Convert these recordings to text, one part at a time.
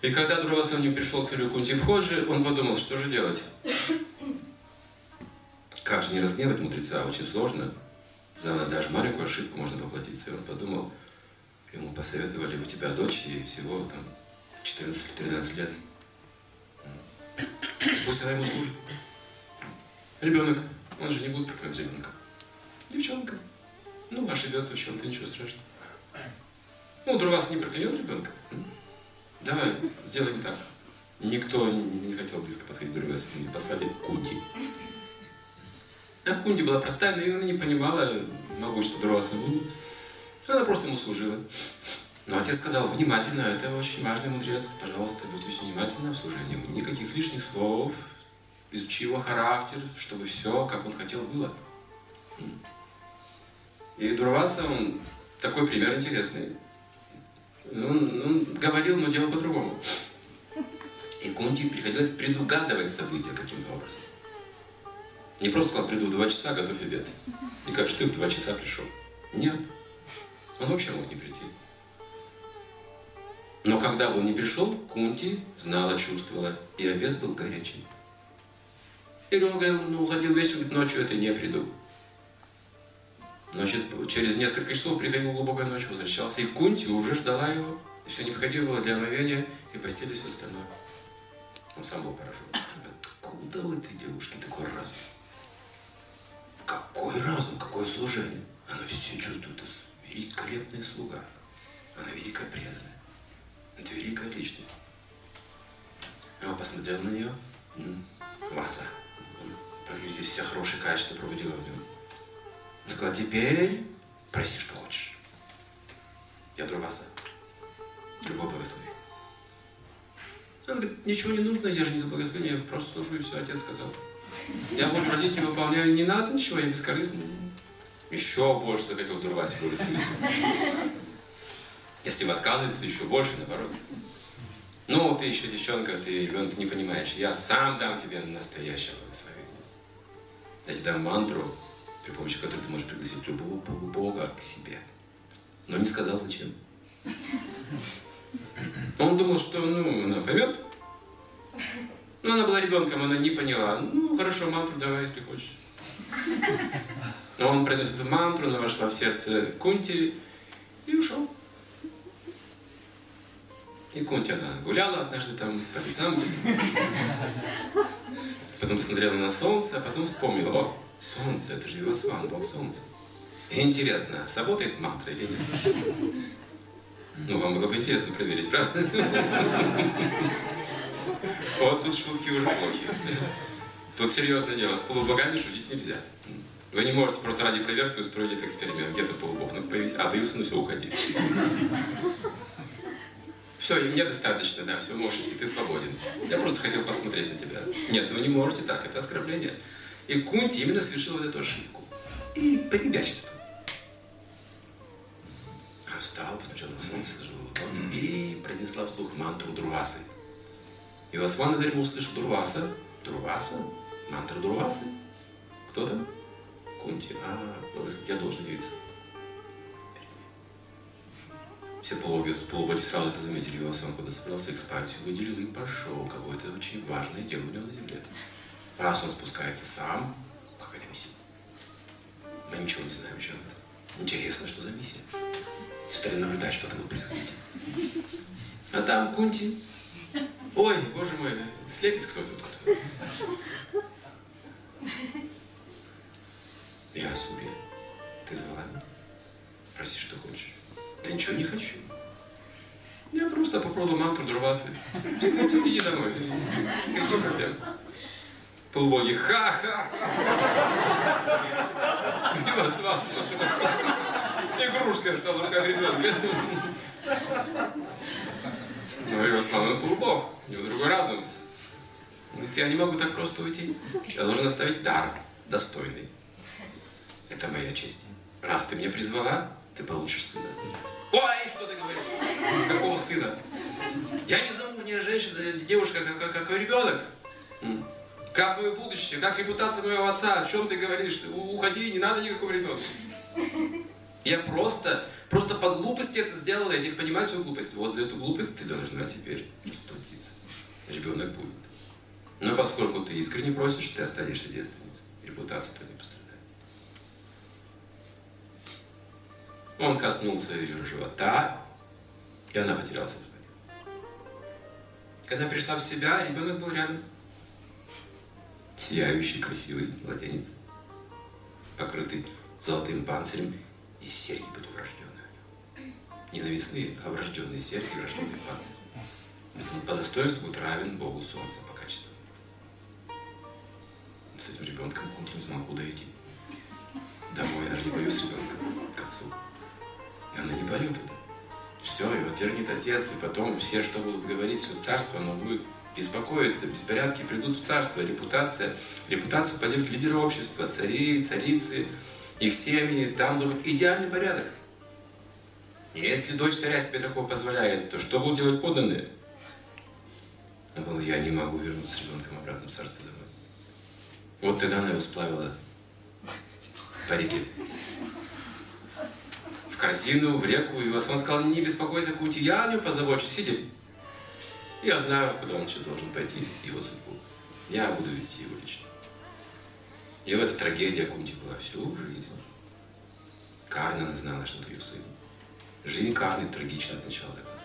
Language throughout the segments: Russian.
И когда Дурваса не пришел к царю Кунти Бходжи, он подумал, что же делать. Как же не разгневать мудреца? Очень сложно. За даже маленькую ошибку можно поплатиться. И он подумал, ему посоветовали, у тебя дочь, ей всего там 14-13 лет. Пусть она ему служит. Ребенок, он же не будет проклять ребенка. Девчонка. Ну, ошибется в чем-то, ничего страшного. Ну, Дурваса не проклянет ребенка. Давай, сделаем так. Никто не хотел близко подходить к Дурвасе, и послали Кунти. А Кунти была простая, но она не понимала могущество Дурваса Муни. Она просто ему служила. Но отец сказал, внимательно, это очень важный мудрец, пожалуйста, будь очень внимательна в служении. Никаких лишних слов, изучи его характер, чтобы все, как он хотел, было. И Дурваса, он такой пример интересный. Он, он говорил, но делал по-другому. И Кунти приходилось предугадывать события каким-то образом. Не просто сказал, приду два часа, готовь обед. И как в два часа пришел? Нет. Он вообще мог не прийти. Но когда он не пришел, Кунти знала, чувствовала, и обед был горячий. Или он говорил, ну, уходил вечером, ночью это не приду. Значит, через несколько часов приходил глубокая ночь, возвращался, и Кунти уже ждала его. И все необходимое для омовения, и постели все остальное. Он сам был поражен. Откуда у этой девушки такой разум? Какой разум, какое служение? Она все чувствует. Великолепная слуга. Она великая. Это великая личность. Он посмотрел на нее. Васа. Здесь все хорошие качества пробудила в нем. Он сказал, теперь проси, что хочешь. Я Друваса. Любого благословения. Он говорит, ничего не нужно, я же не за благословение, я просто служу, и все, отец сказал. Я волю родителей выполняю, не надо ничего, я бескорыстный. Еще больше захотел Дурвасе благословить. Если вы отказываетесь, то еще больше, наоборот. Ну, ты еще девчонка, ты ребенок, ты не понимаешь. Я сам дам тебе настоящее благословение. Я тебе дам мантру, при помощи которой ты можешь пригласить любого полубога к себе. Но не сказал, зачем. Он думал, что ну, она поймет. Но она была ребенком, она не поняла. Ну, хорошо, мантру давай, если хочешь. Он произнес эту мантру, она вошла в сердце Кунти и ушел. И Кунти она гуляла однажды там по лесам. Потом посмотрела на солнце, а потом вспомнила, о, солнце, это же Вивасван, бог солнца. И интересно, сработает мантра или нет? Ну, вам было бы интересно проверить, правда? Вот тут шутки уже плохи. Тут серьезное дело, с полубогами шутить нельзя. Вы не можете просто ради проверки устроить этот эксперимент. Где-то полубог ну, появился, а появился, ну все, уходи. Все, мне достаточно, да, все, можешь идти, ты свободен. Я просто хотел посмотреть на тебя. Нет, вы не можете так, это оскорбление. И Кунти именно совершил вот эту ошибку. И прибягчество. Она встала, посмотрела на солнце, сложила ладони и произнесла вслух мантру Дурвасы. И Васвана Дharma услышал Дурваса. Дурваса? Мантра Дурвасы? Кто там? Кунти. А, я должен явиться. Все полуби, полубоди сразу это заметили, его сам куда собрался экспансию, выделил и пошел. Какое-то очень важное дело у него на земле. Раз он спускается сам, какая-то миссия. Мы ничего не знаем еще об этом. Интересно, что за миссия. Стали наблюдать, что там будет происходить. А там Кунти. Ой, боже мой, слепит кто-то тут. Я Сурья. Ты звала меня? Проси, что хочешь. Да ничего не хочу. Я просто попробовал мантру Дурвасы. Иди домой. Какие проблемы? Полубоги. Ха-ха! Невосван, Игрушка стала рука ребенка. Но Ивасван, он полубог. У него другой разум. Говорит, я не могу так просто уйти. Я должен оставить дар достойный. Это моя честь. Раз ты меня призвала, ты получишь сына. Ой, что ты говоришь? Какого сына? Я не замужняя женщина, девушка, как, как, как ребенок. Как мое будущее, как репутация моего отца, о чем ты говоришь? Уходи, не надо никакого ребенка. Я просто, просто по глупости это сделала, я теперь понимаю свою глупость. Вот за эту глупость ты должна теперь расплатиться. Ребенок будет. Но поскольку ты искренне просишь, ты останешься девственницей. Репутация твоя не пострадает. Он коснулся ее живота, и она потеряла сознание. Когда пришла в себя, ребенок был рядом. Сияющий, красивый младенец, покрытый золотым панцирем, и серьги были врожденные. Не навесные, а врожденные серьги, врожденный панцирь. Он по достоинству будет равен Богу Солнца по качеству. С этим ребенком Кунти не смог куда идти. Домой я даже не боюсь ребенка к отцу. Она не пойдет это. Все, его отвергнет отец, и потом все, что будут говорить, все царство, оно будет беспокоиться, беспорядки придут в царство, репутация, репутацию поддержат лидеры общества, цари, царицы, их семьи, там должен быть идеальный порядок. И если дочь царя себе такого позволяет, то что будут делать подданные? Он говорил, я не могу вернуться с ребенком обратно в царство домой. Вот тогда она его сплавила по в корзину, в реку, и он сказал, не беспокойся, Кути, я о нем позабочусь, сиди. Я знаю, куда он еще должен пойти, его судьбу. Я буду вести его лично. И в эта трагедия Кунти была всю жизнь. Карна знала, что это ее сын. Жизнь Карны трагична от начала до конца.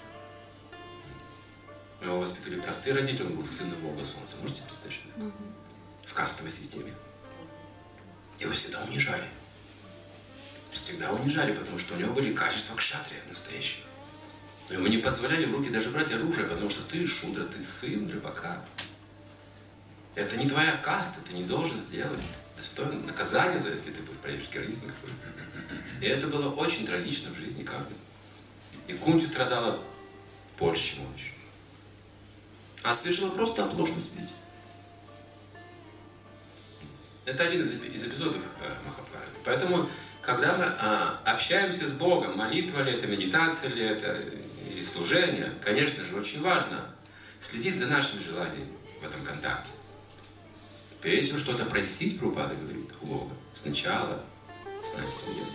Его воспитывали простые родители, он был сыном Бога Солнца. Можете представить? Угу. В кастовой системе. Его всегда унижали всегда унижали, потому что у него были качества кшатрия настоящие. Но ему не позволяли в руки даже брать оружие, потому что ты шудра, ты сын рыбака. Это не твоя каста, ты не должен это делать. Достойно наказание за если ты будешь проявишь героизм И это было очень трагично в жизни Кавы. И Кунти страдала больше, чем он еще. А совершила просто оплошность, видите. Это один из, из эпизодов э, Махапрараты. Поэтому когда мы а, общаемся с Богом, молитва ли это, медитация ли это, или служение, конечно же, очень важно. Следить за нашими желаниями в этом контакте. Прежде чем что-то просить, Прабхупада говорит у Бога, сначала станьте мне